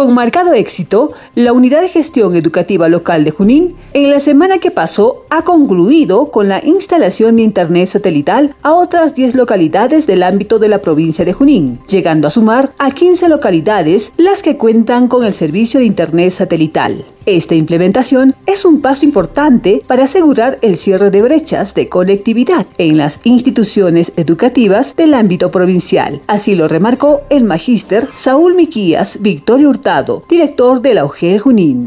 Con marcado éxito, la Unidad de Gestión Educativa Local de Junín en la semana que pasó ha concluido con la instalación de Internet satelital a otras 10 localidades del ámbito de la provincia de Junín, llegando a sumar a 15 localidades las que cuentan con el servicio de Internet satelital. Esta implementación es un paso importante para asegurar el cierre de brechas de conectividad en las instituciones educativas del ámbito provincial. Así lo remarcó el magíster Saúl Miquías Victorio Hurtado, director de la Junín.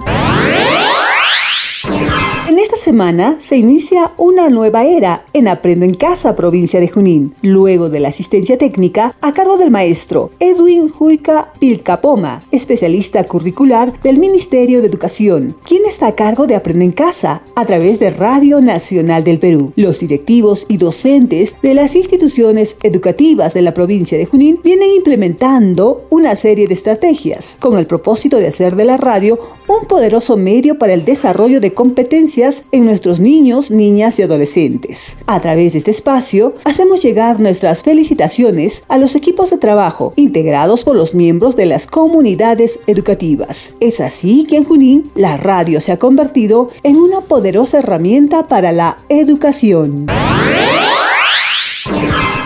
Semana se inicia una nueva era en Aprendo en Casa, provincia de Junín, luego de la asistencia técnica a cargo del maestro Edwin Juica Pilcapoma, especialista curricular del Ministerio de Educación, quien está a cargo de Aprendo en Casa a través de Radio Nacional del Perú. Los directivos y docentes de las instituciones educativas de la provincia de Junín vienen implementando una serie de estrategias con el propósito de hacer de la radio un poderoso medio para el desarrollo de competencias en nuestros niños, niñas y adolescentes. A través de este espacio, hacemos llegar nuestras felicitaciones a los equipos de trabajo integrados por los miembros de las comunidades educativas. Es así que en Junín, la radio se ha convertido en una poderosa herramienta para la educación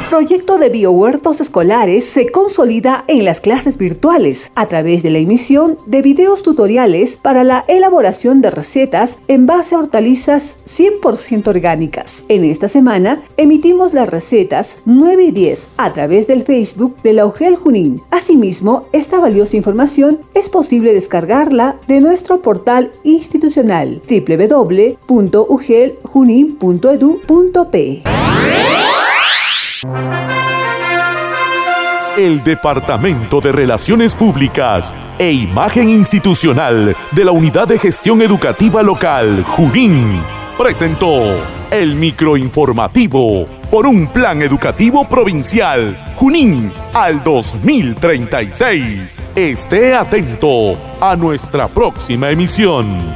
proyecto de biohuertos escolares se consolida en las clases virtuales a través de la emisión de videos tutoriales para la elaboración de recetas en base a hortalizas 100% orgánicas. En esta semana emitimos las recetas 9 y 10 a través del Facebook de la UGEL Junín. Asimismo, esta valiosa información es posible descargarla de nuestro portal institucional www.ugeljunin.edu.p. El Departamento de Relaciones Públicas e Imagen Institucional de la Unidad de Gestión Educativa Local, Junín, presentó el microinformativo por un plan educativo provincial, Junín, al 2036. Esté atento a nuestra próxima emisión.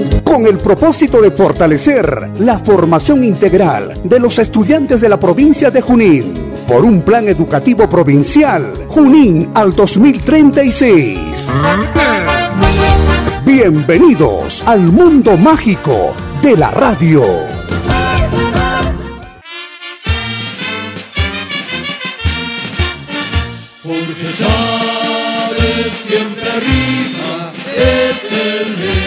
con el propósito de fortalecer la formación integral de los estudiantes de la provincia de Junín por un plan educativo provincial Junín al 2036. Bienvenidos al mundo mágico de la radio. Jorge Chávez siempre arriba es el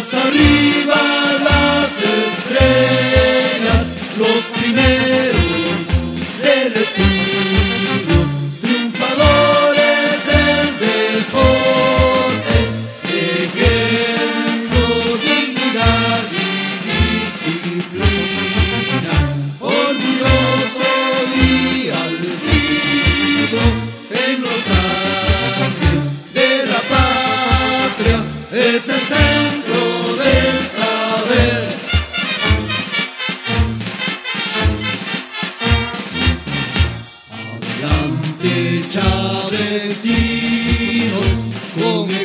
más arriba las estrellas, los primeros del estudio,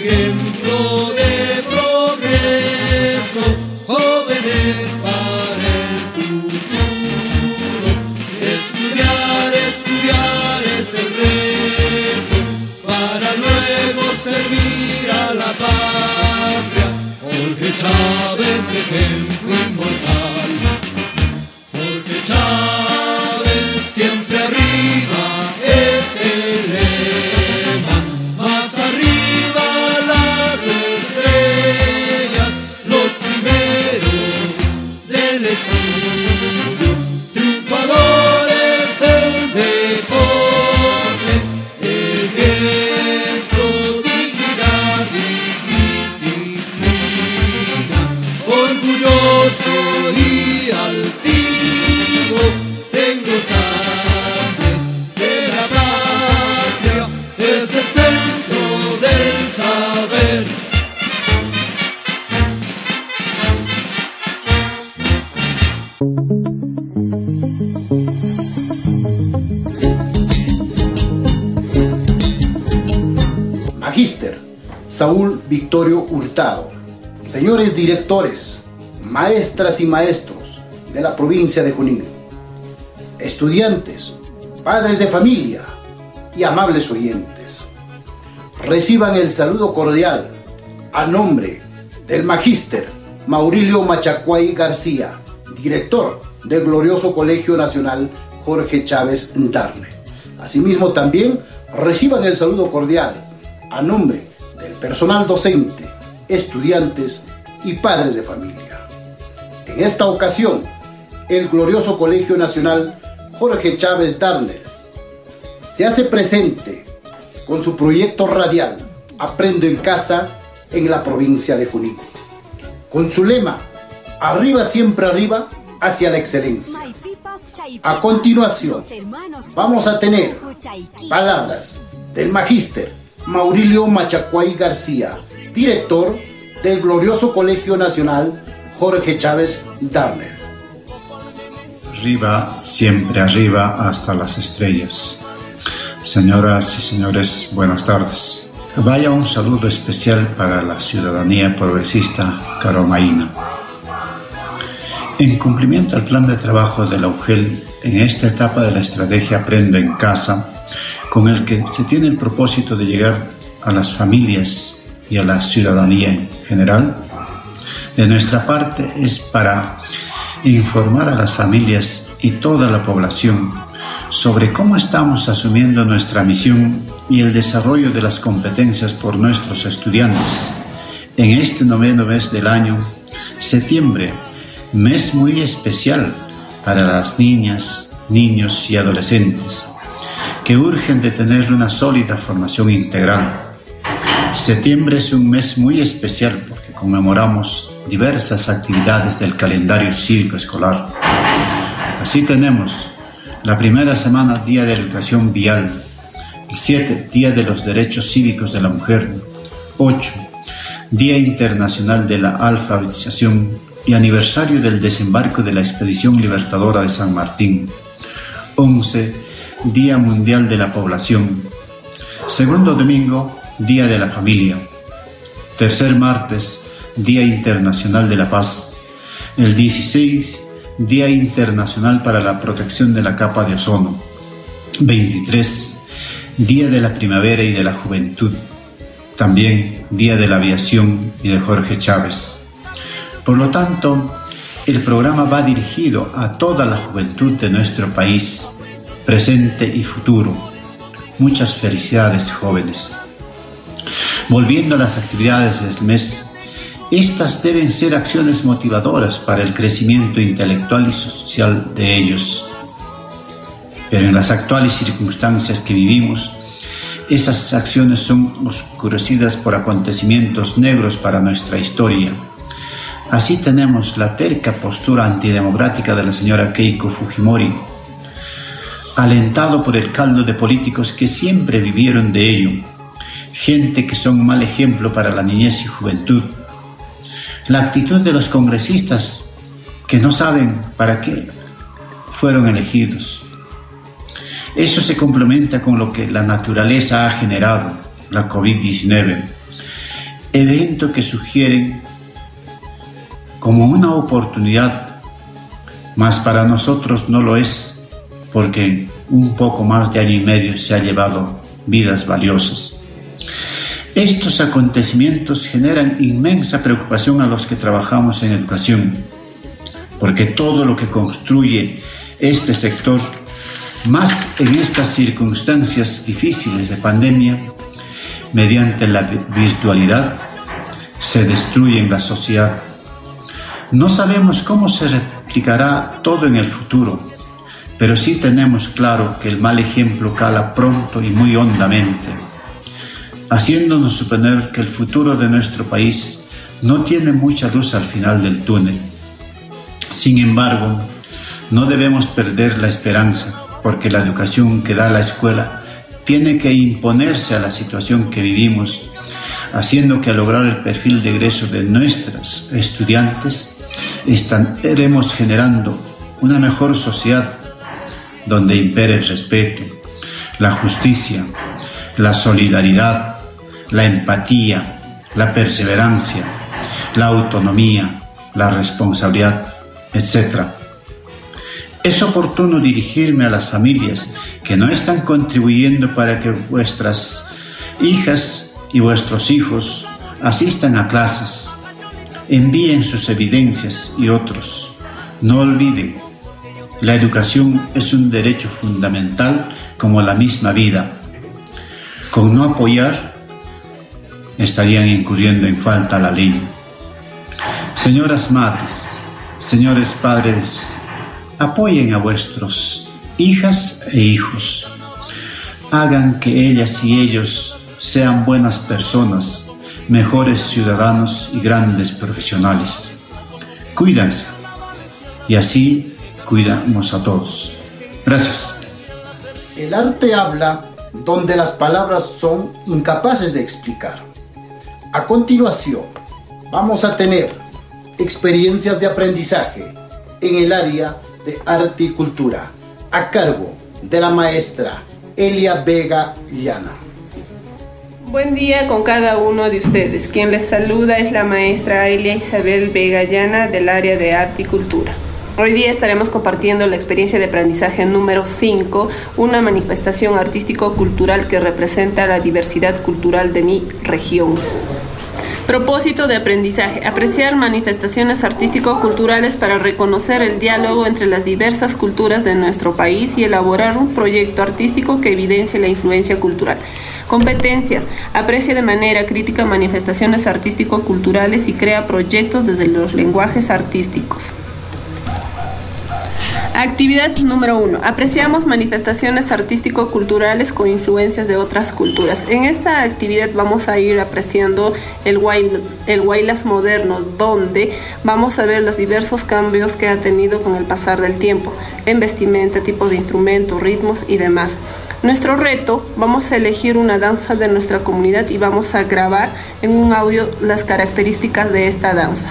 ejemplo de progreso, jóvenes para el futuro. Estudiar, estudiar es el reto para luego servir a la patria. Jorge Chávez, ejemplo Hurtado, señores directores, maestras y maestros de la provincia de Junín, estudiantes, padres de familia y amables oyentes, reciban el saludo cordial a nombre del Magíster Maurilio Machacuay García, director del glorioso Colegio Nacional Jorge Chávez Darne. Asimismo también reciban el saludo cordial a nombre del personal docente, estudiantes y padres de familia. En esta ocasión, el glorioso Colegio Nacional Jorge Chávez Darner se hace presente con su proyecto radial Aprendo en casa en la provincia de Junín. Con su lema, arriba siempre arriba hacia la excelencia. A continuación, vamos a tener palabras del magíster Maurilio Machacuay García, director del glorioso Colegio Nacional Jorge Chávez Darner. Arriba, siempre arriba, hasta las estrellas. Señoras y señores, buenas tardes. Vaya un saludo especial para la ciudadanía progresista caromaína. En cumplimiento al plan de trabajo de la UGEL en esta etapa de la estrategia Aprendo en Casa, con el que se tiene el propósito de llegar a las familias y a la ciudadanía en general, de nuestra parte es para informar a las familias y toda la población sobre cómo estamos asumiendo nuestra misión y el desarrollo de las competencias por nuestros estudiantes. En este noveno mes del año, septiembre, mes muy especial para las niñas, niños y adolescentes, que urgen de tener una sólida formación integral. Septiembre es un mes muy especial porque conmemoramos diversas actividades del calendario cívico escolar. Así tenemos la primera semana Día de Educación Vial, el 7 Día de los Derechos Cívicos de la Mujer, 8 Día Internacional de la Alfabetización y aniversario del desembarco de la Expedición Libertadora de San Martín, 11 Día Mundial de la Población, segundo domingo Día de la Familia, tercer martes Día Internacional de la Paz, el 16 Día Internacional para la Protección de la Capa de Ozono, 23 Día de la Primavera y de la Juventud, también Día de la Aviación y de Jorge Chávez. Por lo tanto, el programa va dirigido a toda la juventud de nuestro país, presente y futuro. Muchas felicidades jóvenes. Volviendo a las actividades del mes, estas deben ser acciones motivadoras para el crecimiento intelectual y social de ellos. Pero en las actuales circunstancias que vivimos, esas acciones son oscurecidas por acontecimientos negros para nuestra historia. Así tenemos la terca postura antidemocrática de la señora Keiko Fujimori, alentado por el caldo de políticos que siempre vivieron de ello, gente que son mal ejemplo para la niñez y juventud. La actitud de los congresistas que no saben para qué fueron elegidos. Eso se complementa con lo que la naturaleza ha generado, la COVID-19, evento que sugieren como una oportunidad, mas para nosotros no lo es, porque un poco más de año y medio se ha llevado vidas valiosas. Estos acontecimientos generan inmensa preocupación a los que trabajamos en educación, porque todo lo que construye este sector, más en estas circunstancias difíciles de pandemia, mediante la virtualidad, se destruye en la sociedad no sabemos cómo se replicará todo en el futuro, pero sí tenemos claro que el mal ejemplo cala pronto y muy hondamente, haciéndonos suponer que el futuro de nuestro país no tiene mucha luz al final del túnel. Sin embargo, no debemos perder la esperanza, porque la educación que da la escuela tiene que imponerse a la situación que vivimos, haciendo que al lograr el perfil de egreso de nuestros estudiantes, estaremos generando una mejor sociedad donde impere el respeto, la justicia, la solidaridad, la empatía, la perseverancia, la autonomía, la responsabilidad, etc. Es oportuno dirigirme a las familias que no están contribuyendo para que vuestras hijas y vuestros hijos asistan a clases, envíen sus evidencias y otros. No olviden, la educación es un derecho fundamental como la misma vida. Con no apoyar, estarían incurriendo en falta la ley. Señoras madres, señores padres, apoyen a vuestros hijas e hijos. Hagan que ellas y ellos sean buenas personas, mejores ciudadanos y grandes profesionales. Cuídense y así cuidamos a todos. Gracias. El arte habla donde las palabras son incapaces de explicar. A continuación, vamos a tener experiencias de aprendizaje en el área de arte y cultura a cargo de la maestra Elia Vega Llana. Buen día con cada uno de ustedes. Quien les saluda es la maestra Elia Isabel Vega Llana del área de arte y cultura. Hoy día estaremos compartiendo la experiencia de aprendizaje número 5, una manifestación artístico-cultural que representa la diversidad cultural de mi región. Propósito de aprendizaje. Apreciar manifestaciones artístico-culturales para reconocer el diálogo entre las diversas culturas de nuestro país y elaborar un proyecto artístico que evidencie la influencia cultural. Competencias. Aprecia de manera crítica manifestaciones artístico-culturales y crea proyectos desde los lenguajes artísticos. Actividad número uno. Apreciamos manifestaciones artístico-culturales con influencias de otras culturas. En esta actividad vamos a ir apreciando el, el Wailas moderno, donde vamos a ver los diversos cambios que ha tenido con el pasar del tiempo, en vestimenta, tipo de instrumentos, ritmos y demás. Nuestro reto, vamos a elegir una danza de nuestra comunidad y vamos a grabar en un audio las características de esta danza.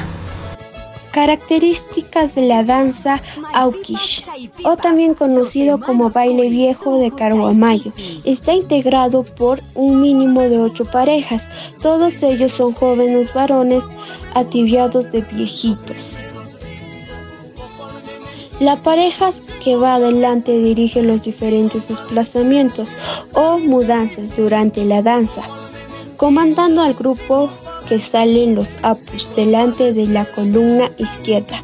Características de la danza Aukish, o también conocido como baile viejo de Carguamayo. Está integrado por un mínimo de ocho parejas. Todos ellos son jóvenes varones atibiados de viejitos. La pareja que va adelante dirige los diferentes desplazamientos o mudanzas durante la danza, comandando al grupo que salen los apus delante de la columna izquierda.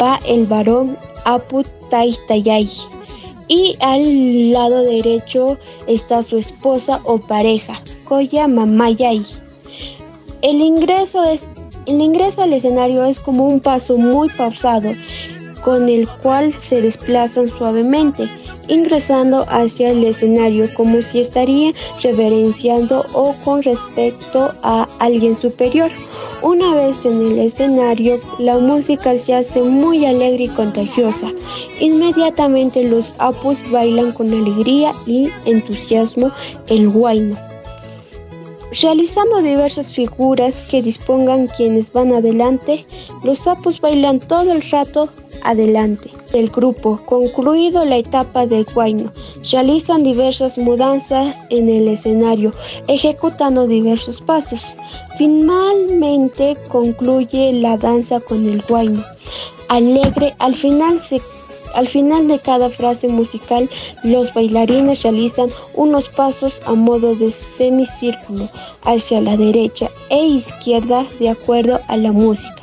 Va el varón apu taitayay y al lado derecho está su esposa o pareja, Koya Mamayay. El ingreso, es, el ingreso al escenario es como un paso muy pausado con el cual se desplazan suavemente ingresando hacia el escenario como si estaría reverenciando o con respecto a alguien superior. Una vez en el escenario, la música se hace muy alegre y contagiosa. Inmediatamente los apus bailan con alegría y entusiasmo el guayno realizando diversas figuras que dispongan quienes van adelante, los sapos bailan todo el rato adelante del grupo. Concluido la etapa de guayno, realizan diversas mudanzas en el escenario, ejecutando diversos pasos. Finalmente concluye la danza con el guayno. Alegre, al final se al final de cada frase musical, los bailarines realizan unos pasos a modo de semicírculo hacia la derecha e izquierda de acuerdo a la música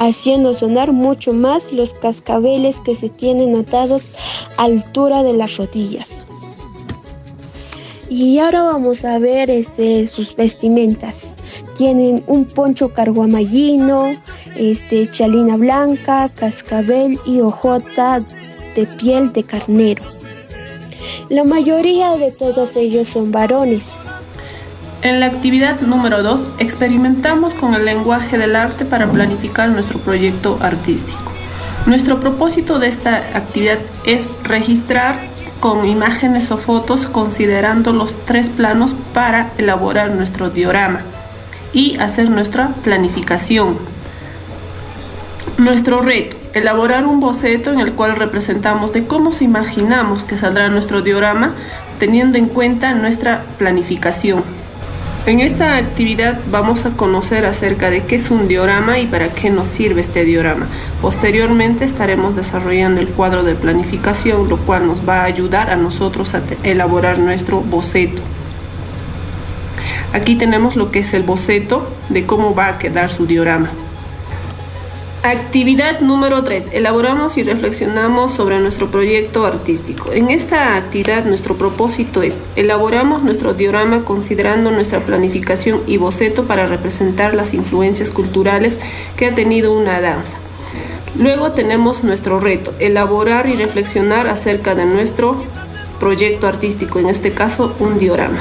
haciendo sonar mucho más los cascabeles que se tienen atados a altura de las rodillas. Y ahora vamos a ver este, sus vestimentas. Tienen un poncho carguamallino, este, chalina blanca, cascabel y hojota de piel de carnero. La mayoría de todos ellos son varones. En la actividad número 2 experimentamos con el lenguaje del arte para planificar nuestro proyecto artístico. Nuestro propósito de esta actividad es registrar con imágenes o fotos considerando los tres planos para elaborar nuestro diorama y hacer nuestra planificación. Nuestro reto, elaborar un boceto en el cual representamos de cómo se imaginamos que saldrá nuestro diorama teniendo en cuenta nuestra planificación. En esta actividad vamos a conocer acerca de qué es un diorama y para qué nos sirve este diorama. Posteriormente estaremos desarrollando el cuadro de planificación, lo cual nos va a ayudar a nosotros a elaborar nuestro boceto. Aquí tenemos lo que es el boceto de cómo va a quedar su diorama. Actividad número 3. Elaboramos y reflexionamos sobre nuestro proyecto artístico. En esta actividad nuestro propósito es elaboramos nuestro diorama considerando nuestra planificación y boceto para representar las influencias culturales que ha tenido una danza. Luego tenemos nuestro reto, elaborar y reflexionar acerca de nuestro proyecto artístico, en este caso un diorama.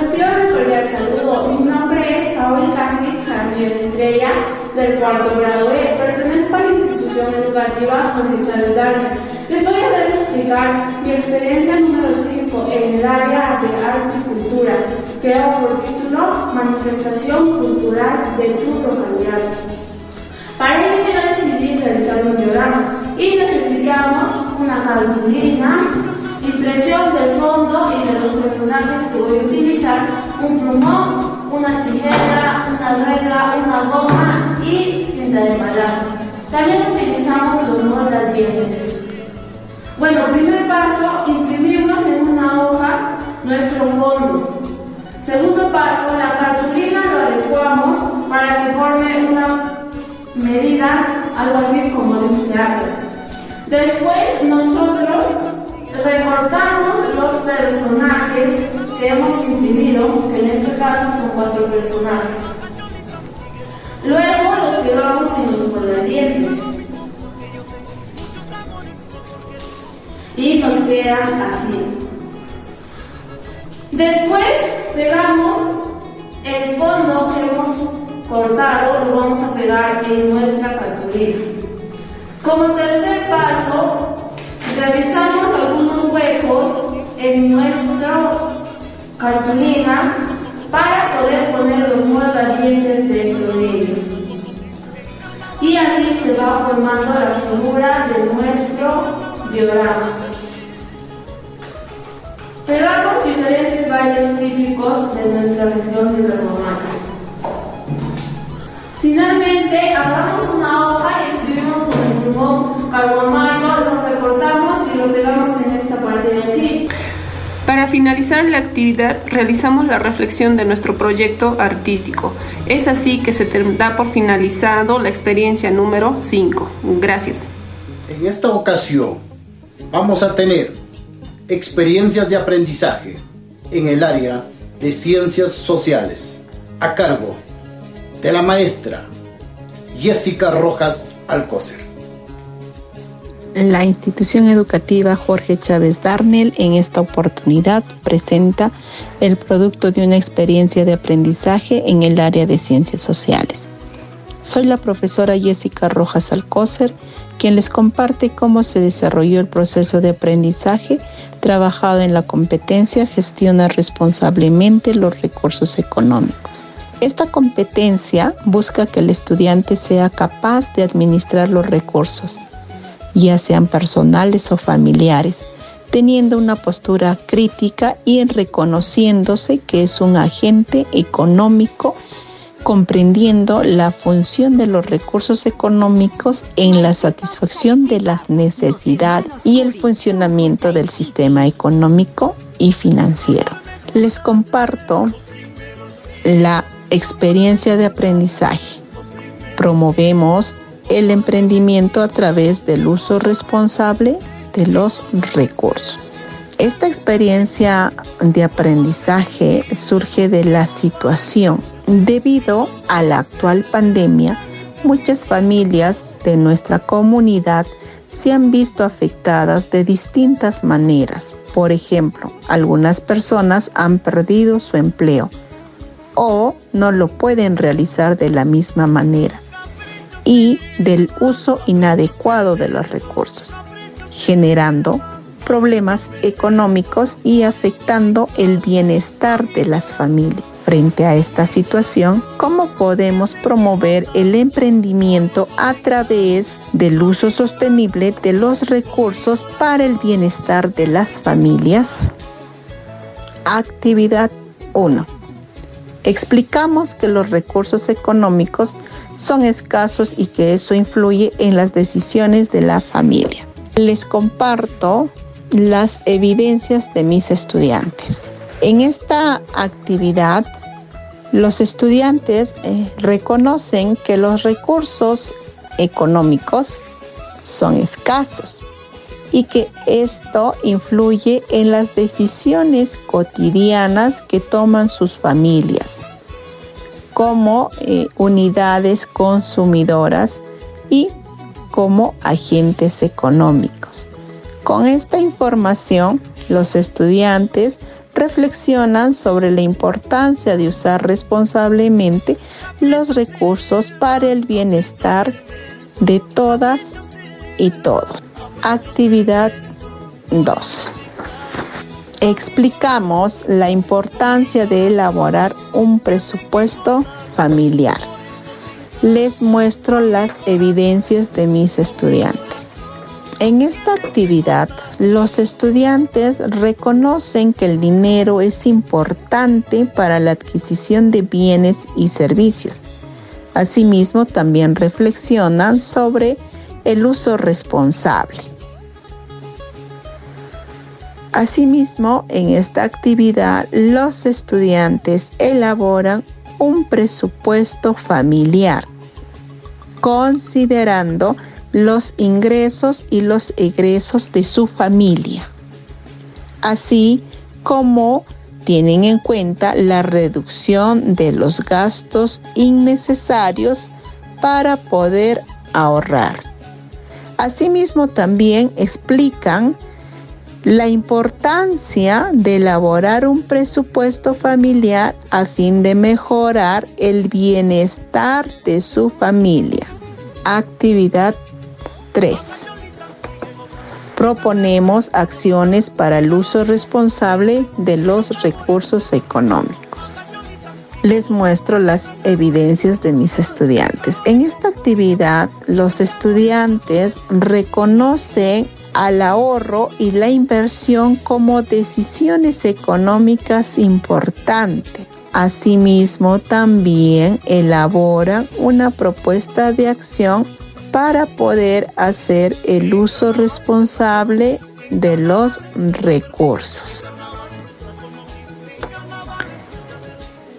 Reciban un saludo. Mi nombre es Saúl Jaramillo Estrella del cuarto grado E, pertenezco a la institución educativa Chávez Darwin. Les voy a explicar mi experiencia número 5 en el área de arte y cultura, que da por título Manifestación Cultural de tu localidad. Para ello yo decidí realizar un diorama y necesitamos una cartulina, impresión del fondo y de los personajes que voy a utilizar, un plumón, una tijera, una regla, una goma y cinta de embalaje. También utilizamos los moldes Bueno, primer paso, imprimimos en una hoja nuestro fondo. Segundo paso, la cartulina lo adecuamos para que forme una medida, algo así como de un teatro. Después nosotros recortamos los personajes que hemos imprimido, que en este caso son cuatro personajes. Luego los pegamos en los guardadientes. Y nos quedan así. Después pegamos el fondo que hemos cortado, lo vamos a pegar en nuestra cartulina. Como tercer paso, realizamos algunos huecos en nuestro cartulina para poder poner los moldientes dentro de ello. Y así se va formando la figura de nuestro diorama. Pegamos diferentes bailes típicos de nuestra región de Romana. Finalmente, agarramos una hoja y escribimos con el plumón carbomayo, parte de aquí. Para finalizar la actividad realizamos la reflexión de nuestro proyecto artístico. Es así que se da por finalizado la experiencia número 5. Gracias. En esta ocasión vamos a tener experiencias de aprendizaje en el área de ciencias sociales a cargo de la maestra Jessica Rojas Alcócer. La institución educativa Jorge Chávez Darnell en esta oportunidad presenta el producto de una experiencia de aprendizaje en el área de ciencias sociales. Soy la profesora Jessica Rojas Alcócer, quien les comparte cómo se desarrolló el proceso de aprendizaje trabajado en la competencia gestiona responsablemente los recursos económicos. Esta competencia busca que el estudiante sea capaz de administrar los recursos, ya sean personales o familiares, teniendo una postura crítica y reconociéndose que es un agente económico, comprendiendo la función de los recursos económicos en la satisfacción de las necesidades y el funcionamiento del sistema económico y financiero. Les comparto la experiencia de aprendizaje. Promovemos el emprendimiento a través del uso responsable de los recursos. Esta experiencia de aprendizaje surge de la situación. Debido a la actual pandemia, muchas familias de nuestra comunidad se han visto afectadas de distintas maneras. Por ejemplo, algunas personas han perdido su empleo o no lo pueden realizar de la misma manera y del uso inadecuado de los recursos, generando problemas económicos y afectando el bienestar de las familias. Frente a esta situación, ¿cómo podemos promover el emprendimiento a través del uso sostenible de los recursos para el bienestar de las familias? Actividad 1. Explicamos que los recursos económicos son escasos y que eso influye en las decisiones de la familia. Les comparto las evidencias de mis estudiantes. En esta actividad, los estudiantes eh, reconocen que los recursos económicos son escasos y que esto influye en las decisiones cotidianas que toman sus familias como eh, unidades consumidoras y como agentes económicos. Con esta información, los estudiantes reflexionan sobre la importancia de usar responsablemente los recursos para el bienestar de todas y todos. Actividad 2. Explicamos la importancia de elaborar un presupuesto familiar. Les muestro las evidencias de mis estudiantes. En esta actividad, los estudiantes reconocen que el dinero es importante para la adquisición de bienes y servicios. Asimismo, también reflexionan sobre el uso responsable. Asimismo, en esta actividad, los estudiantes elaboran un presupuesto familiar, considerando los ingresos y los egresos de su familia, así como tienen en cuenta la reducción de los gastos innecesarios para poder ahorrar. Asimismo, también explican la importancia de elaborar un presupuesto familiar a fin de mejorar el bienestar de su familia. Actividad 3. Proponemos acciones para el uso responsable de los recursos económicos. Les muestro las evidencias de mis estudiantes. En esta actividad, los estudiantes reconocen al ahorro y la inversión como decisiones económicas importantes. Asimismo, también elaboran una propuesta de acción para poder hacer el uso responsable de los recursos.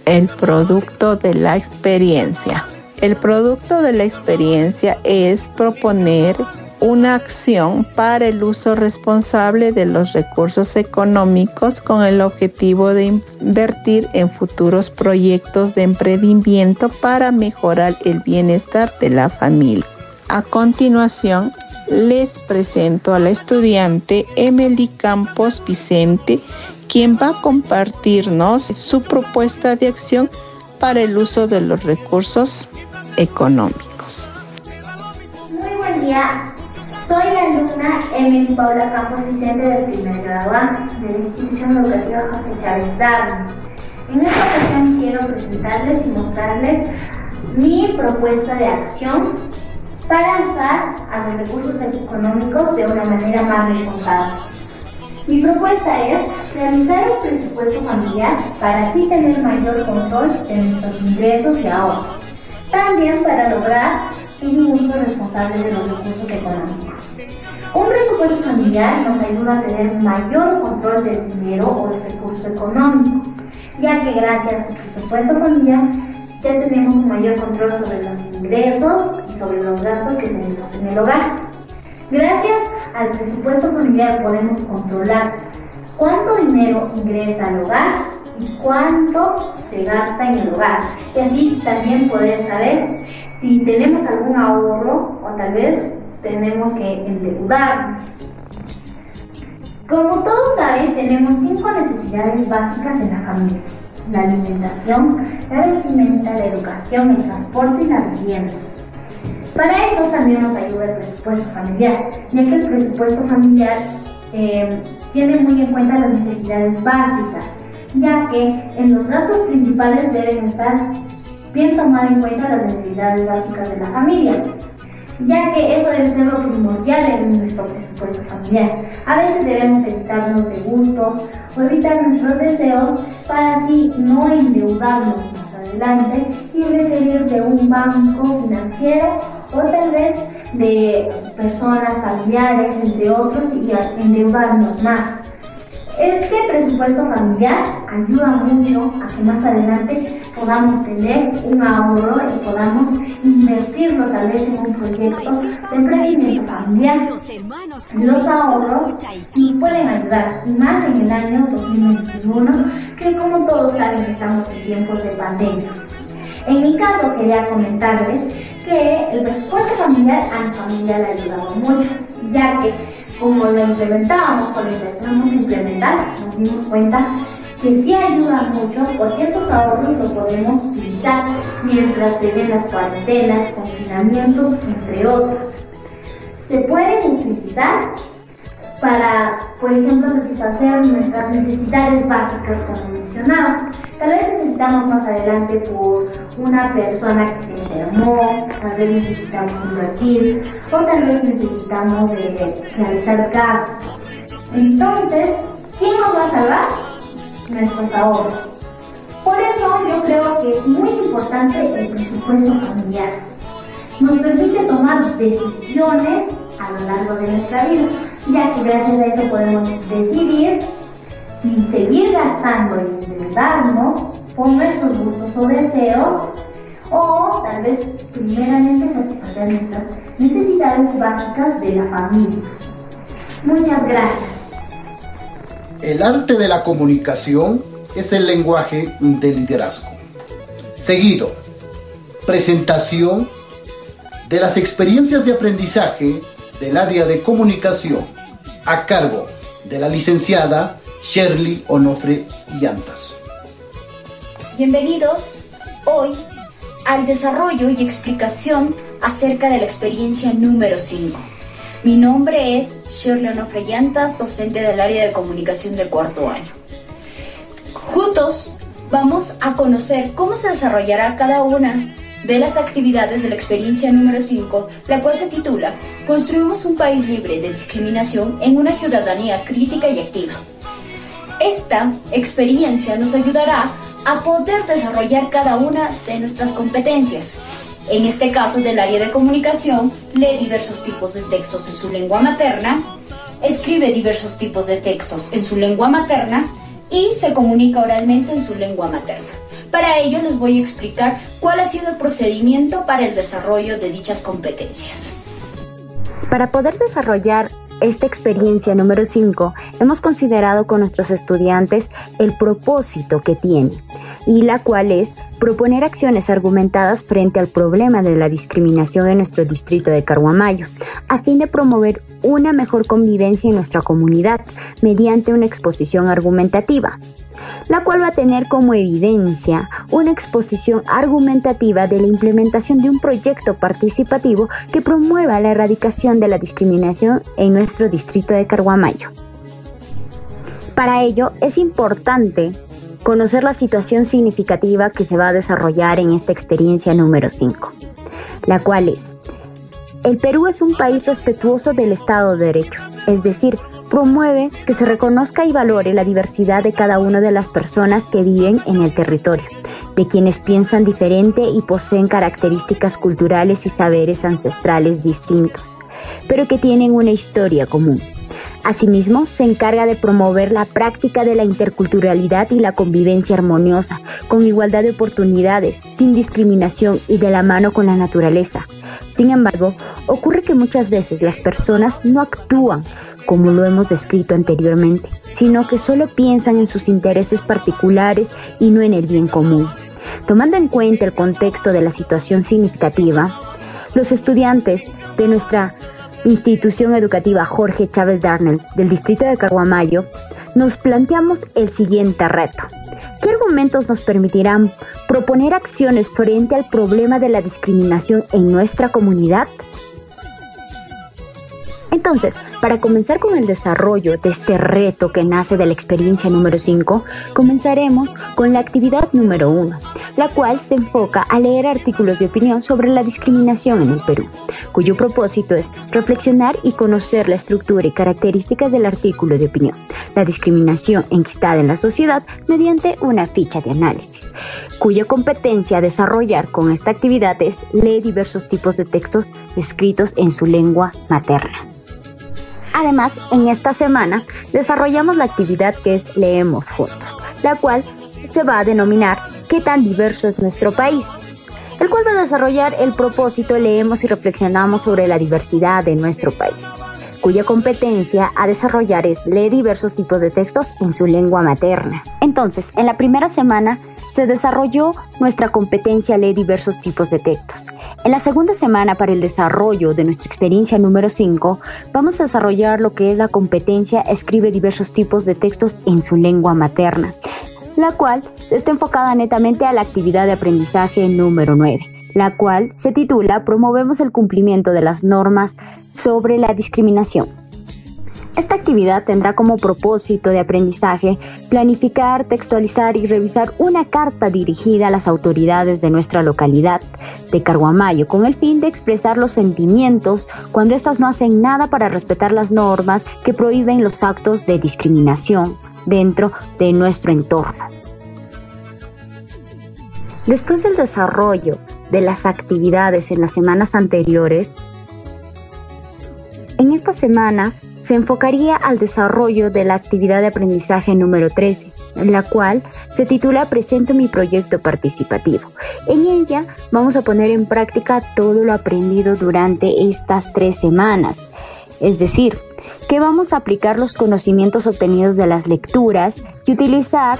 El producto de la experiencia. El producto de la experiencia es proponer una acción para el uso responsable de los recursos económicos con el objetivo de invertir en futuros proyectos de emprendimiento para mejorar el bienestar de la familia. A continuación, les presento a la estudiante Emily Campos Vicente, quien va a compartirnos su propuesta de acción para el uso de los recursos económicos. Muy buen día. Soy la alumna Emily Paula Campos Vicente del primer grado de la institución educativa Jorge Chávez Darwin. En esta ocasión quiero presentarles y mostrarles mi propuesta de acción para usar a los recursos económicos de una manera más responsable. Mi propuesta es realizar un presupuesto familiar para así tener mayor control de nuestros ingresos y ahorros. También para lograr un uso responsable de los recursos económicos. Un presupuesto familiar nos ayuda a tener mayor control del dinero o del recurso económico, ya que gracias al presupuesto familiar ya tenemos un mayor control sobre los ingresos y sobre los gastos que tenemos en el hogar. Gracias al presupuesto familiar podemos controlar cuánto dinero ingresa al hogar y cuánto se gasta en el hogar. Y así también poder saber si tenemos algún ahorro o tal vez tenemos que endeudarnos. Como todos saben, tenemos cinco necesidades básicas en la familia. La alimentación, la vestimenta, la educación, el transporte y la vivienda. Para eso también nos ayuda el presupuesto familiar, ya que el presupuesto familiar eh, tiene muy en cuenta las necesidades básicas, ya que en los gastos principales deben estar bien tomado en cuenta las necesidades básicas de la familia, ya que eso debe ser lo primordial en nuestro presupuesto familiar. A veces debemos evitarnos de gustos o evitar nuestros deseos para así no endeudarnos más adelante y requerir de un banco financiero o tal vez de personas familiares, entre otros, y endeudarnos más. Este presupuesto familiar ayuda mucho a que más adelante podamos tener un ahorro y podamos invertirlo tal vez en un proyecto de emprendimiento familiar. Los ahorros nos pueden ayudar, y más en el año 2021, que como todos saben estamos en tiempos de pandemia. En mi caso quería comentarles que el presupuesto familiar a mi familia le ha ayudado mucho, ya que como lo implementábamos o lo empezamos a implementar, nos dimos cuenta que sí ayuda mucho porque estos ahorros los podemos utilizar mientras se den las cuarentenas, confinamientos, entre otros. Se pueden utilizar para, por ejemplo, satisfacer nuestras necesidades básicas, como mencionaba. Tal vez necesitamos más adelante por una persona que se enfermó, tal vez necesitamos invertir o tal vez necesitamos realizar gastos. Entonces, ¿quién nos va a salvar? Nuestros ahorros. Por eso yo creo que es muy importante el presupuesto familiar. Nos permite tomar decisiones a lo largo de nuestra vida, ya que gracias a eso podemos decidir si seguir gastando y endeudarnos por nuestros gustos o deseos, o tal vez primeramente satisfacer nuestras necesidades básicas de la familia. Muchas gracias. El arte de la comunicación es el lenguaje del liderazgo. Seguido, presentación de las experiencias de aprendizaje del área de comunicación a cargo de la licenciada Shirley Onofre Llantas. Bienvenidos hoy al desarrollo y explicación acerca de la experiencia número 5. Mi nombre es Shirley Onofre Llantas, docente del área de comunicación de cuarto año. Juntos vamos a conocer cómo se desarrollará cada una de las actividades de la experiencia número 5, la cual se titula Construimos un país libre de discriminación en una ciudadanía crítica y activa. Esta experiencia nos ayudará a poder desarrollar cada una de nuestras competencias. En este caso del área de comunicación, lee diversos tipos de textos en su lengua materna, escribe diversos tipos de textos en su lengua materna y se comunica oralmente en su lengua materna. Para ello les voy a explicar cuál ha sido el procedimiento para el desarrollo de dichas competencias. Para poder desarrollar esta experiencia número 5, hemos considerado con nuestros estudiantes el propósito que tiene, y la cual es proponer acciones argumentadas frente al problema de la discriminación en nuestro distrito de Carguamayo, a fin de promover una mejor convivencia en nuestra comunidad mediante una exposición argumentativa la cual va a tener como evidencia una exposición argumentativa de la implementación de un proyecto participativo que promueva la erradicación de la discriminación en nuestro distrito de Carguamayo. Para ello es importante conocer la situación significativa que se va a desarrollar en esta experiencia número 5, la cual es, el Perú es un país respetuoso del Estado de Derecho, es decir, promueve que se reconozca y valore la diversidad de cada una de las personas que viven en el territorio, de quienes piensan diferente y poseen características culturales y saberes ancestrales distintos, pero que tienen una historia común. Asimismo, se encarga de promover la práctica de la interculturalidad y la convivencia armoniosa, con igualdad de oportunidades, sin discriminación y de la mano con la naturaleza. Sin embargo, ocurre que muchas veces las personas no actúan como lo hemos descrito anteriormente, sino que solo piensan en sus intereses particulares y no en el bien común. Tomando en cuenta el contexto de la situación significativa, los estudiantes de nuestra Institución Educativa Jorge Chávez Darnell del Distrito de Caguamayo, nos planteamos el siguiente reto. ¿Qué argumentos nos permitirán proponer acciones frente al problema de la discriminación en nuestra comunidad? Entonces, para comenzar con el desarrollo de este reto que nace de la experiencia número 5, comenzaremos con la actividad número 1, la cual se enfoca a leer artículos de opinión sobre la discriminación en el Perú, cuyo propósito es reflexionar y conocer la estructura y características del artículo de opinión, la discriminación enquistada en la sociedad mediante una ficha de análisis, cuya competencia a desarrollar con esta actividad es leer diversos tipos de textos escritos en su lengua materna. Además, en esta semana desarrollamos la actividad que es Leemos Juntos, la cual se va a denominar ¿Qué tan diverso es nuestro país? el cual va a desarrollar el propósito Leemos y reflexionamos sobre la diversidad de nuestro país, cuya competencia a desarrollar es leer diversos tipos de textos en su lengua materna. Entonces, en la primera semana se desarrolló nuestra competencia lee diversos tipos de textos. En la segunda semana para el desarrollo de nuestra experiencia número 5, vamos a desarrollar lo que es la competencia escribe diversos tipos de textos en su lengua materna, la cual está enfocada netamente a la actividad de aprendizaje número 9 la cual se titula Promovemos el cumplimiento de las normas sobre la discriminación. Esta actividad tendrá como propósito de aprendizaje planificar, textualizar y revisar una carta dirigida a las autoridades de nuestra localidad de Carguamayo con el fin de expresar los sentimientos cuando éstas no hacen nada para respetar las normas que prohíben los actos de discriminación dentro de nuestro entorno. Después del desarrollo de las actividades en las semanas anteriores, en esta semana se enfocaría al desarrollo de la actividad de aprendizaje número 13, en la cual se titula Presento mi proyecto participativo. En ella vamos a poner en práctica todo lo aprendido durante estas tres semanas, es decir, que vamos a aplicar los conocimientos obtenidos de las lecturas y utilizar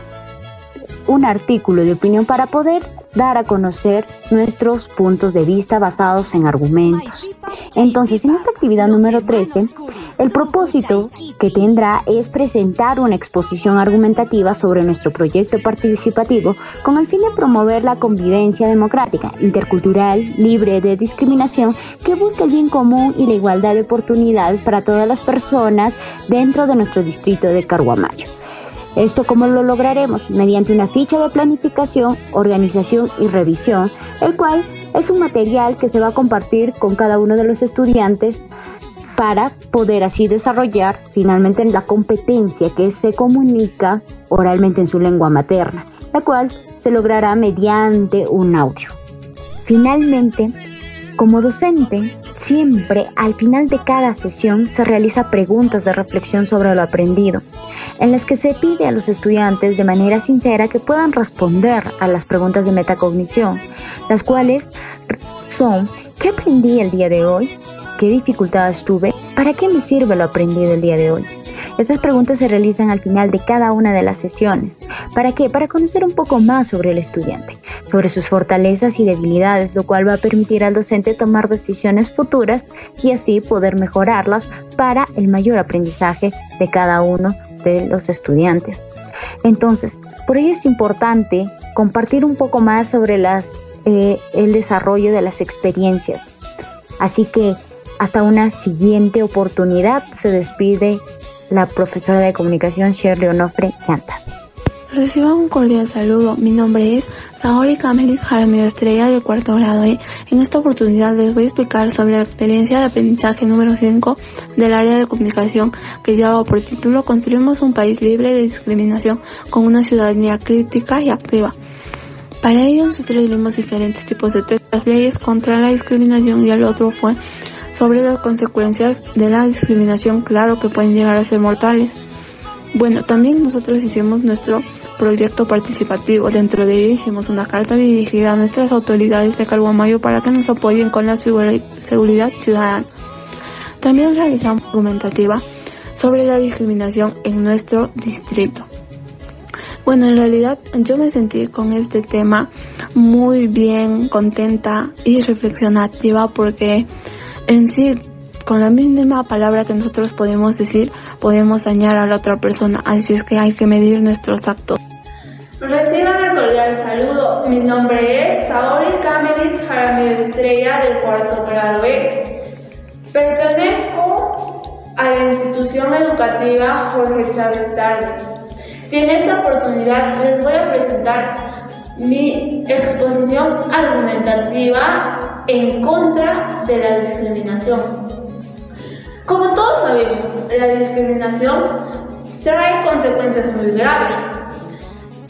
un artículo de opinión para poder dar a conocer nuestros puntos de vista basados en argumentos. Entonces, en esta actividad número 13, el propósito que tendrá es presentar una exposición argumentativa sobre nuestro proyecto participativo con el fin de promover la convivencia democrática, intercultural, libre de discriminación, que busca el bien común y la igualdad de oportunidades para todas las personas dentro de nuestro distrito de Carguamayo. ¿Esto cómo lo lograremos? Mediante una ficha de planificación, organización y revisión, el cual es un material que se va a compartir con cada uno de los estudiantes para poder así desarrollar finalmente la competencia que se comunica oralmente en su lengua materna, la cual se logrará mediante un audio. Finalmente, como docente, siempre al final de cada sesión se realiza preguntas de reflexión sobre lo aprendido en las que se pide a los estudiantes de manera sincera que puedan responder a las preguntas de metacognición, las cuales son ¿qué aprendí el día de hoy? ¿Qué dificultades tuve? ¿Para qué me sirve lo aprendido el día de hoy? Estas preguntas se realizan al final de cada una de las sesiones. ¿Para qué? Para conocer un poco más sobre el estudiante, sobre sus fortalezas y debilidades, lo cual va a permitir al docente tomar decisiones futuras y así poder mejorarlas para el mayor aprendizaje de cada uno de los estudiantes. Entonces, por ello es importante compartir un poco más sobre las, eh, el desarrollo de las experiencias. Así que hasta una siguiente oportunidad se despide la profesora de comunicación Shirley Onofre Llantas. Reciban un cordial saludo. Mi nombre es Saori Kamelik Jaramillo Estrella del cuarto grado y en esta oportunidad les voy a explicar sobre la experiencia de aprendizaje número 5 del área de comunicación que lleva por título Construimos un país libre de discriminación con una ciudadanía crítica y activa. Para ello nosotros leímos diferentes tipos de textos, leyes contra la discriminación y el otro fue sobre las consecuencias de la discriminación, claro que pueden llegar a ser mortales. Bueno, también nosotros hicimos nuestro proyecto participativo. Dentro de ello hicimos una carta dirigida a nuestras autoridades de Carguamayo para que nos apoyen con la seguridad ciudadana. También realizamos argumentativa sobre la discriminación en nuestro distrito. Bueno, en realidad yo me sentí con este tema muy bien, contenta y reflexionativa porque en sí con la mínima palabra que nosotros podemos decir, podemos dañar a la otra persona. Así es que hay que medir nuestros actos. Reciban el cordial saludo. Mi nombre es Saori Kamelit Jaramillo Estrella del cuarto grado E. Pertenezco a la institución educativa Jorge Chávez Darde. Y en esta oportunidad les voy a presentar mi exposición argumentativa en contra de la discriminación. Como todos sabemos, la discriminación trae consecuencias muy graves.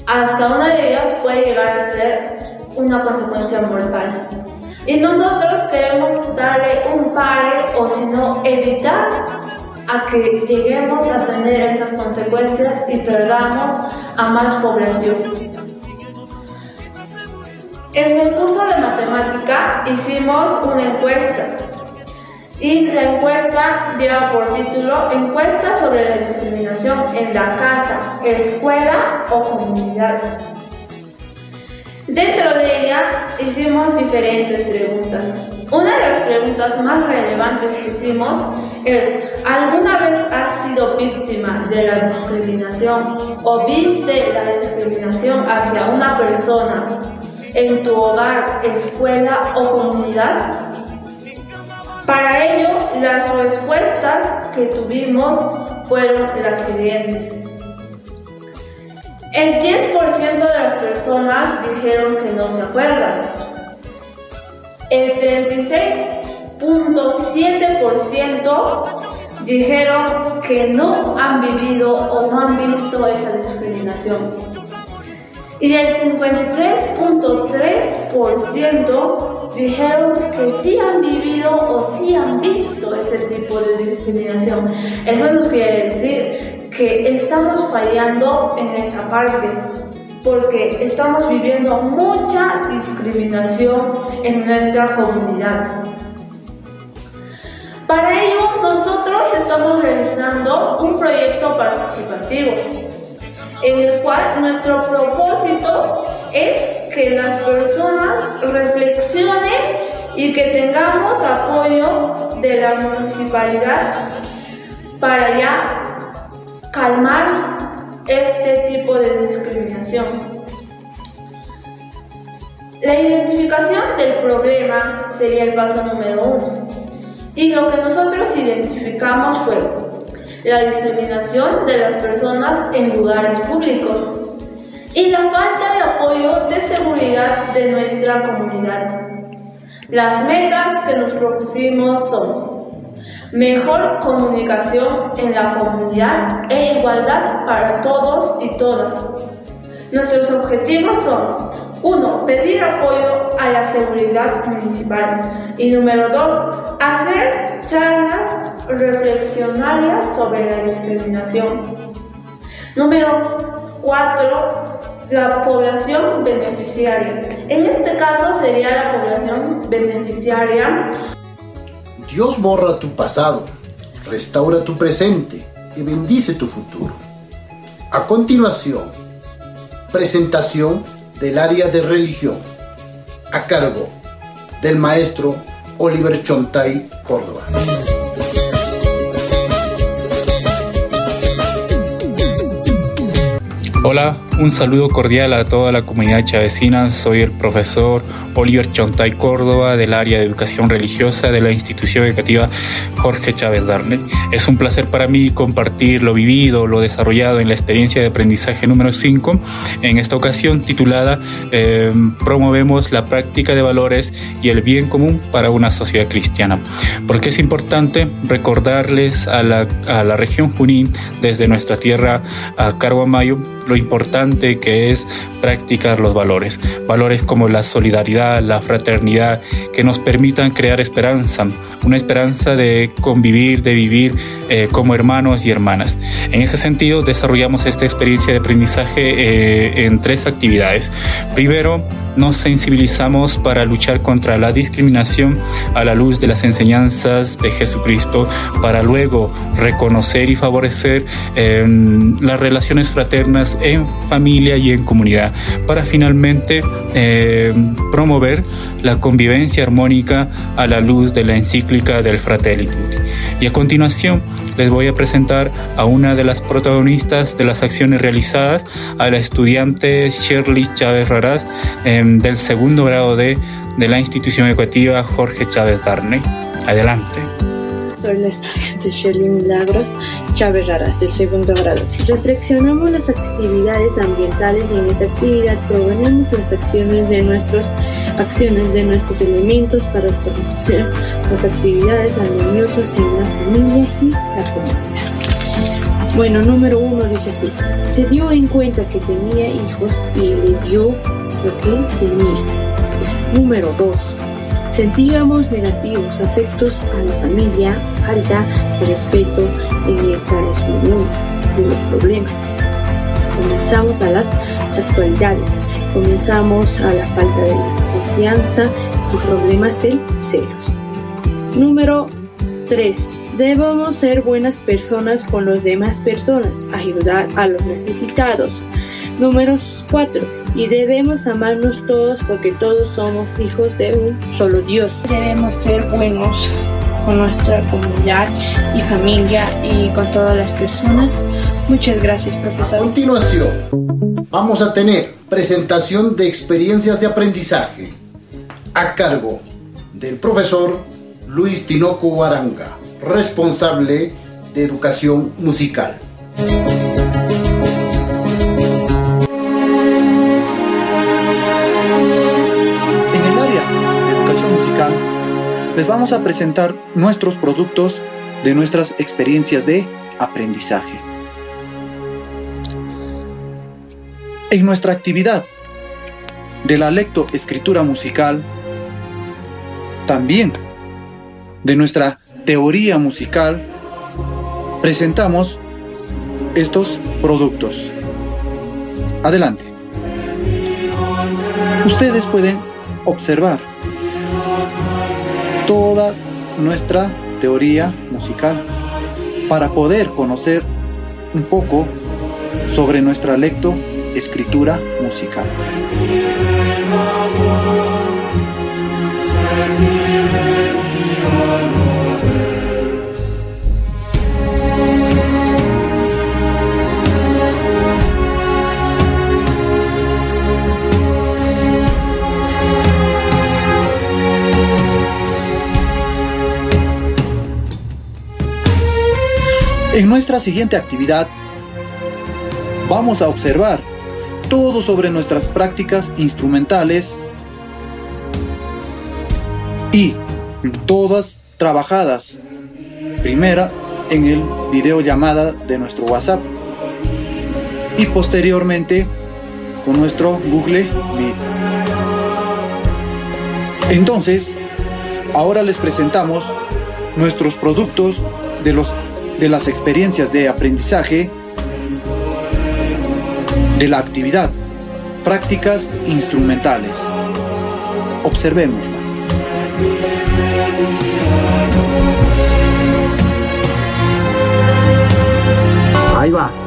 Hasta una de ellas puede llegar a ser una consecuencia mortal. Y nosotros queremos darle un pare o si no evitar a que lleguemos a tener esas consecuencias y perdamos a más población. En el curso de matemática hicimos una encuesta y la encuesta lleva por título Encuesta sobre la discriminación en la casa, escuela o comunidad. Dentro de ella hicimos diferentes preguntas. Una de las preguntas más relevantes que hicimos es, ¿alguna vez has sido víctima de la discriminación o viste la discriminación hacia una persona en tu hogar, escuela o comunidad? Para ello, las respuestas que tuvimos fueron las siguientes. El 10% de las personas dijeron que no se acuerdan. El 36.7% dijeron que no han vivido o no han visto esa discriminación. Y el 53.3% dijeron que sí han vivido o sí han visto ese tipo de discriminación. Eso nos quiere decir que estamos fallando en esa parte porque estamos viviendo mucha discriminación en nuestra comunidad. Para ello, nosotros estamos realizando un proyecto participativo en el cual nuestro propósito es que las personas reflexionen y que tengamos apoyo de la municipalidad para ya calmar este tipo de discriminación. La identificación del problema sería el paso número uno. Y lo que nosotros identificamos fue la discriminación de las personas en lugares públicos y la falta de apoyo de seguridad de nuestra comunidad. Las metas que nos propusimos son Mejor comunicación en la comunidad e igualdad para todos y todas. Nuestros objetivos son 1. Pedir apoyo a la seguridad municipal. Y número 2. Hacer charlas reflexionarias sobre la discriminación. Número 4. La población beneficiaria. En este caso sería la población beneficiaria Dios borra tu pasado, restaura tu presente y bendice tu futuro. A continuación, presentación del área de religión a cargo del maestro Oliver Chontay Córdoba. Hola, un saludo cordial a toda la comunidad chavecina. Soy el profesor Oliver Chontay Córdoba del área de educación religiosa de la institución educativa Jorge Chávez Darnell. Es un placer para mí compartir lo vivido, lo desarrollado en la experiencia de aprendizaje número 5, en esta ocasión titulada eh, Promovemos la práctica de valores y el bien común para una sociedad cristiana. Porque es importante recordarles a la, a la región Junín desde nuestra tierra a Carguamayo lo importante que es practicar los valores, valores como la solidaridad, la fraternidad, que nos permitan crear esperanza, una esperanza de convivir, de vivir eh, como hermanos y hermanas. En ese sentido, desarrollamos esta experiencia de aprendizaje eh, en tres actividades. Primero, nos sensibilizamos para luchar contra la discriminación a la luz de las enseñanzas de Jesucristo, para luego reconocer y favorecer em, las relaciones fraternas en familia y en comunidad, para finalmente em, promover la convivencia armónica a la luz de la encíclica del Fratelli Tutti. Y a continuación les voy a presentar a una de las protagonistas de las acciones realizadas, a la estudiante Shirley Chávez Raraz em, del segundo grado de, de la institución educativa Jorge Chávez Darney. Adelante. Soy la estudiante Shirley Milagros Chávez Raras, del segundo grado. Reflexionamos las actividades ambientales y en esta actividad proponemos las acciones de nuestros acciones de nuestros elementos para promover las actividades armoniosas en la familia y la comunidad. Bueno, número uno dice así, se dio en cuenta que tenía hijos y le dio que tenía. Número dos, sentíamos negativos afectos a la familia, falta de respeto en esta desunión y los problemas. Comenzamos a las actualidades, comenzamos a la falta de confianza y problemas de celos. Número 3. Debemos ser buenas personas con las demás personas, ayudar a los necesitados. Número 4 y debemos amarnos todos porque todos somos hijos de un solo Dios. Debemos ser buenos con nuestra comunidad y familia y con todas las personas. Muchas gracias, profesor. A continuación, vamos a tener presentación de experiencias de aprendizaje a cargo del profesor Luis Tinoco Guaranga, responsable de educación musical. Les vamos a presentar nuestros productos de nuestras experiencias de aprendizaje. En nuestra actividad de la lectoescritura musical, también de nuestra teoría musical, presentamos estos productos. Adelante. Ustedes pueden observar nuestra teoría musical para poder conocer un poco sobre nuestra lecto escritura musical. Nuestra siguiente actividad. Vamos a observar todo sobre nuestras prácticas instrumentales y todas trabajadas. Primera en el video llamada de nuestro WhatsApp. Y posteriormente con nuestro Google Meet. Entonces, ahora les presentamos nuestros productos de los de las experiencias de aprendizaje de la actividad, prácticas instrumentales. Observemos. Ahí va.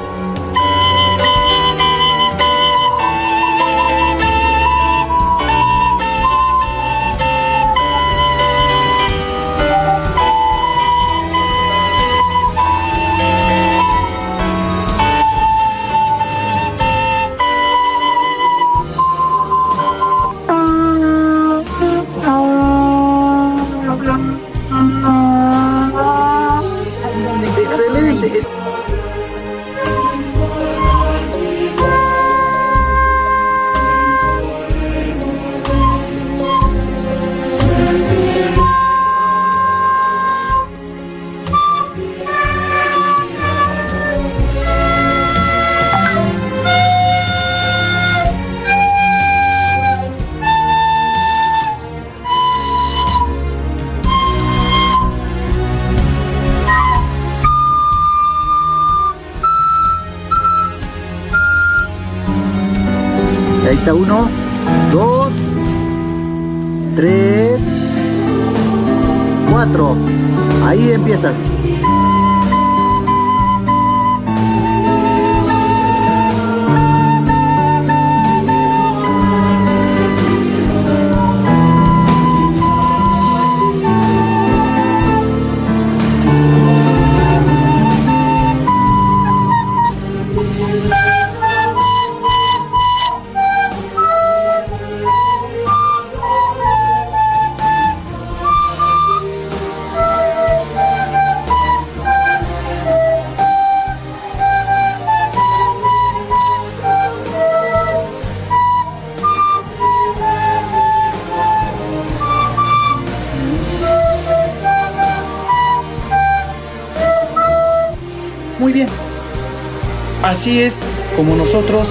Así es como nosotros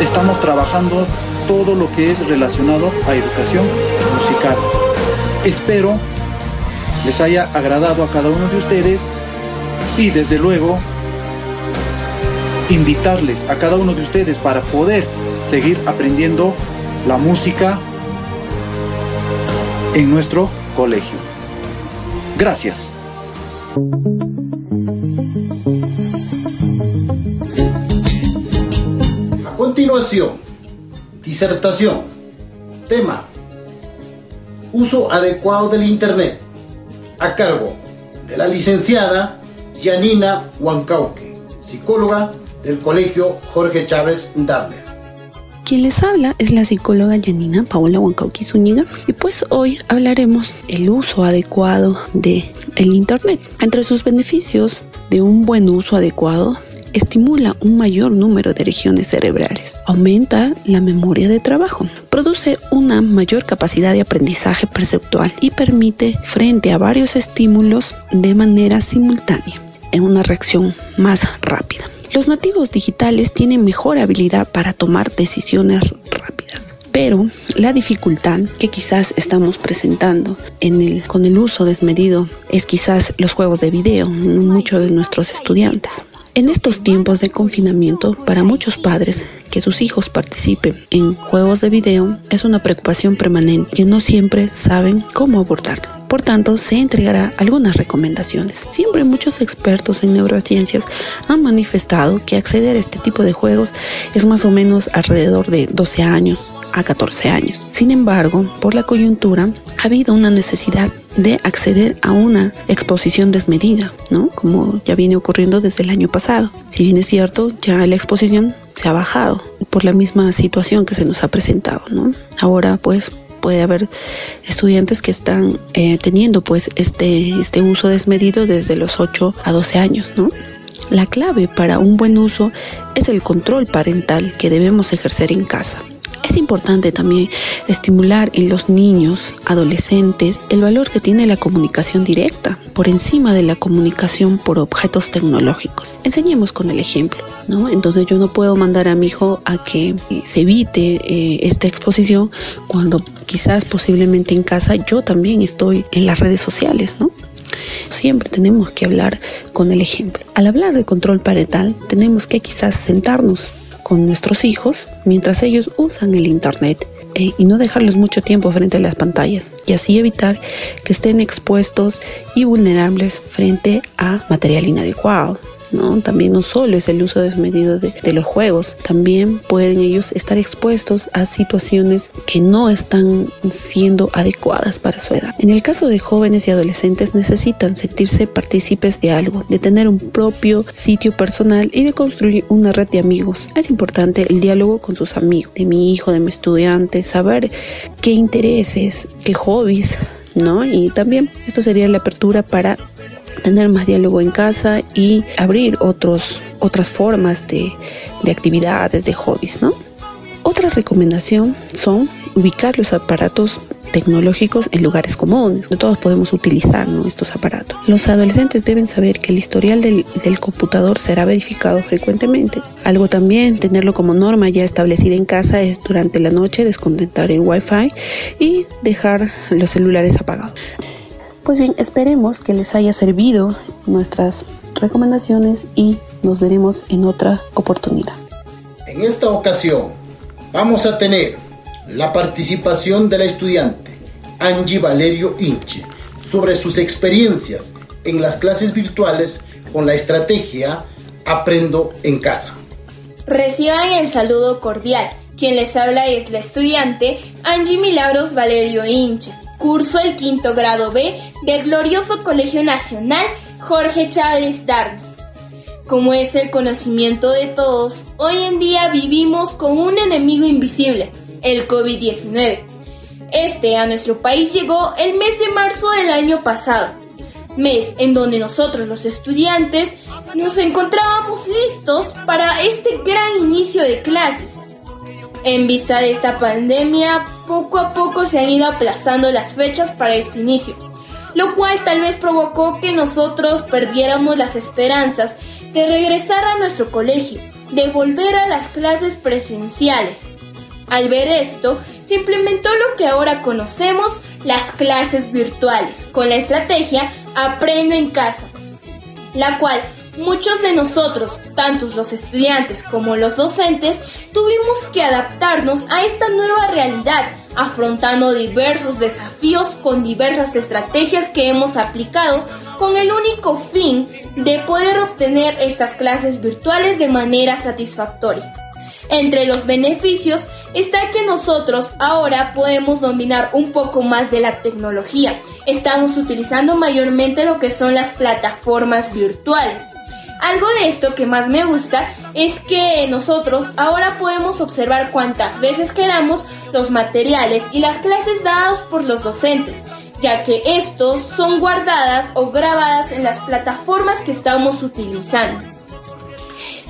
estamos trabajando todo lo que es relacionado a educación musical. Espero les haya agradado a cada uno de ustedes y desde luego invitarles a cada uno de ustedes para poder seguir aprendiendo la música en nuestro colegio. Gracias. Continuación, disertación. Tema. Uso adecuado del Internet. A cargo de la licenciada Janina Huancauque, psicóloga del Colegio Jorge Chávez Darner. Quien les habla es la psicóloga Janina Paola Huancauqui Zúñiga y pues hoy hablaremos el uso adecuado de el internet. Entre sus beneficios de un buen uso adecuado estimula un mayor número de regiones cerebrales, aumenta la memoria de trabajo, produce una mayor capacidad de aprendizaje perceptual y permite frente a varios estímulos de manera simultánea en una reacción más rápida. Los nativos digitales tienen mejor habilidad para tomar decisiones rápidas. Pero la dificultad que quizás estamos presentando con el uso desmedido es quizás los juegos de video en muchos de nuestros estudiantes. En estos tiempos de confinamiento, para muchos padres, que sus hijos participen en juegos de video es una preocupación permanente que no siempre saben cómo abordarla. Por tanto, se entregará algunas recomendaciones. Siempre muchos expertos en neurociencias han manifestado que acceder a este tipo de juegos es más o menos alrededor de 12 años a 14 años. Sin embargo, por la coyuntura, ha habido una necesidad de acceder a una exposición desmedida, ¿no? Como ya viene ocurriendo desde el año pasado. Si bien es cierto, ya la exposición se ha bajado por la misma situación que se nos ha presentado, ¿no? Ahora, pues, puede haber estudiantes que están eh, teniendo pues este, este uso desmedido desde los 8 a 12 años, ¿no? La clave para un buen uso es el control parental que debemos ejercer en casa. Es importante también estimular en los niños, adolescentes, el valor que tiene la comunicación directa por encima de la comunicación por objetos tecnológicos. Enseñemos con el ejemplo, ¿no? Entonces yo no puedo mandar a mi hijo a que se evite eh, esta exposición cuando quizás posiblemente en casa yo también estoy en las redes sociales, ¿no? Siempre tenemos que hablar con el ejemplo. Al hablar de control parental, tenemos que quizás sentarnos con nuestros hijos mientras ellos usan el Internet eh, y no dejarlos mucho tiempo frente a las pantallas y así evitar que estén expuestos y vulnerables frente a material inadecuado. ¿No? También no solo es el uso desmedido de, los juegos, también pueden ellos estar expuestos a situaciones que no están siendo adecuadas para su edad. En el caso de jóvenes y adolescentes necesitan sentirse partícipes de algo, de tener un propio sitio personal y de construir una red de amigos. Es importante el diálogo con sus amigos, de mi hijo, de mi estudiante, saber qué intereses, qué hobbies ¿no? Y también esto sería la apertura para tener más diálogo en casa y abrir otros, otras formas de, de actividades, de hobbies, ¿no? Otra recomendación son ubicar los aparatos tecnológicos en lugares comunes. No todos podemos utilizar ¿no? estos aparatos. Los adolescentes deben saber que el historial del, del, computador será verificado frecuentemente. Algo también, tenerlo como norma ya establecida en casa es durante la noche desconectar el Wi-Fi y dejar los celulares apagados. Pues bien, esperemos que les haya servido nuestras recomendaciones y nos veremos en otra oportunidad. En esta ocasión vamos a tener la participación de la estudiante Angie Valerio Inche sobre sus experiencias en las clases virtuales con la estrategia Aprendo en casa. Reciban el saludo cordial. Quien les habla es la estudiante Angie Milagros Valerio Inche. Curso el quinto grado B del glorioso Colegio Nacional Jorge Chávez Darn. Como es el conocimiento de todos, hoy en día vivimos con un enemigo invisible, el COVID-19. Este a nuestro país llegó el mes de marzo del año pasado, mes en donde nosotros los estudiantes nos encontrábamos listos para este gran inicio de clases. En vista de esta pandemia, poco a poco se han ido aplazando las fechas para este inicio, lo cual tal vez provocó que nosotros perdiéramos las esperanzas de regresar a nuestro colegio, de volver a las clases presenciales. Al ver esto, se implementó lo que ahora conocemos las clases virtuales, con la estrategia Aprendo en casa, la cual Muchos de nosotros, tantos los estudiantes como los docentes, tuvimos que adaptarnos a esta nueva realidad, afrontando diversos desafíos con diversas estrategias que hemos aplicado con el único fin de poder obtener estas clases virtuales de manera satisfactoria. Entre los beneficios está que nosotros ahora podemos dominar un poco más de la tecnología. Estamos utilizando mayormente lo que son las plataformas virtuales algo de esto que más me gusta es que nosotros ahora podemos observar cuantas veces queramos los materiales y las clases dadas por los docentes, ya que estos son guardadas o grabadas en las plataformas que estamos utilizando.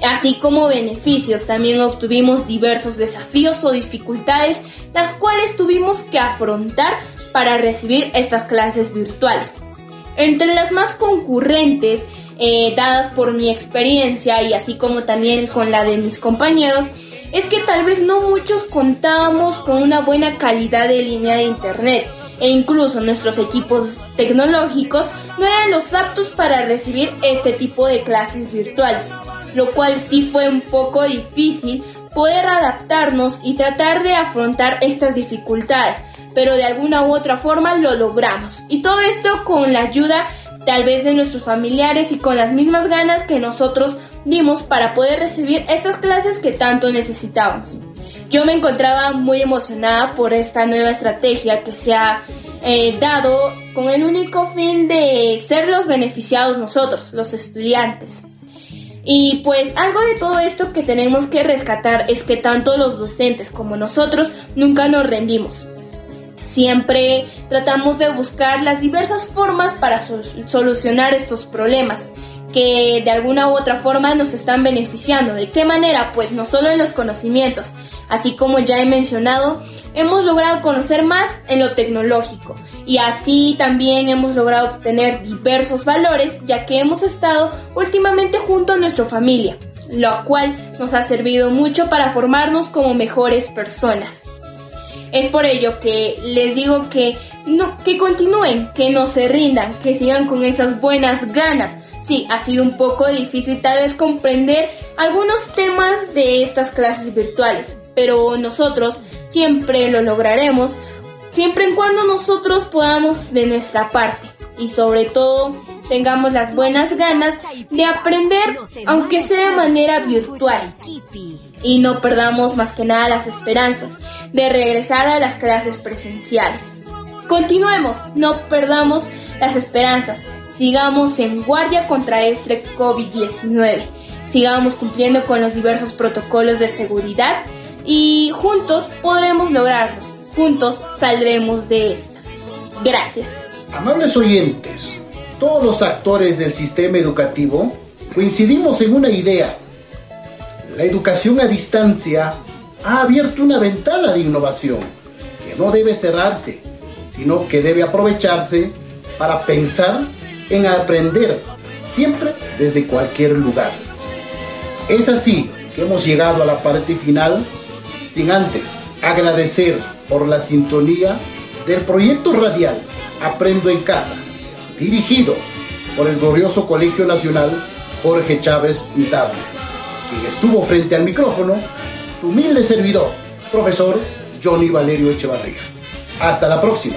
Así como beneficios, también obtuvimos diversos desafíos o dificultades, las cuales tuvimos que afrontar para recibir estas clases virtuales. Entre las más concurrentes eh, dadas por mi experiencia y así como también con la de mis compañeros, es que tal vez no muchos contábamos con una buena calidad de línea de internet e incluso nuestros equipos tecnológicos no eran los aptos para recibir este tipo de clases virtuales, lo cual sí fue un poco difícil poder adaptarnos y tratar de afrontar estas dificultades, pero de alguna u otra forma lo logramos. Y todo esto con la ayuda tal vez de nuestros familiares y con las mismas ganas que nosotros dimos para poder recibir estas clases que tanto necesitábamos. Yo me encontraba muy emocionada por esta nueva estrategia que se ha eh, dado con el único fin de ser los beneficiados nosotros, los estudiantes. Y pues algo de todo esto que tenemos que rescatar es que tanto los docentes como nosotros nunca nos rendimos. Siempre tratamos de buscar las diversas formas para solucionar estos problemas que de alguna u otra forma nos están beneficiando. ¿De qué manera? Pues no solo en los conocimientos, así como ya he mencionado, hemos logrado conocer más en lo tecnológico y así también hemos logrado obtener diversos valores ya que hemos estado últimamente junto a nuestra familia, lo cual nos ha servido mucho para formarnos como mejores personas. Es por ello que les digo que, no, que continúen, que no se rindan, que sigan con esas buenas ganas. Sí, ha sido un poco difícil tal vez comprender algunos temas de estas clases virtuales, pero nosotros siempre lo lograremos, siempre y cuando nosotros podamos de nuestra parte. Y sobre todo tengamos las buenas ganas de aprender, aunque sea de manera virtual. Y no perdamos más que nada las esperanzas de regresar a las clases presenciales. Continuemos, no perdamos las esperanzas, sigamos en guardia contra este COVID-19, sigamos cumpliendo con los diversos protocolos de seguridad y juntos podremos lograrlo, juntos saldremos de esta. Gracias. Amables oyentes, todos los actores del sistema educativo coincidimos en una idea la educación a distancia ha abierto una ventana de innovación que no debe cerrarse, sino que debe aprovecharse para pensar en aprender siempre desde cualquier lugar. Es así que hemos llegado a la parte final sin antes agradecer por la sintonía del proyecto radial Aprendo en Casa, dirigido por el glorioso Colegio Nacional Jorge Chávez Intable estuvo frente al micrófono, tu humilde servidor, profesor Johnny Valerio Echevarría. Hasta la próxima.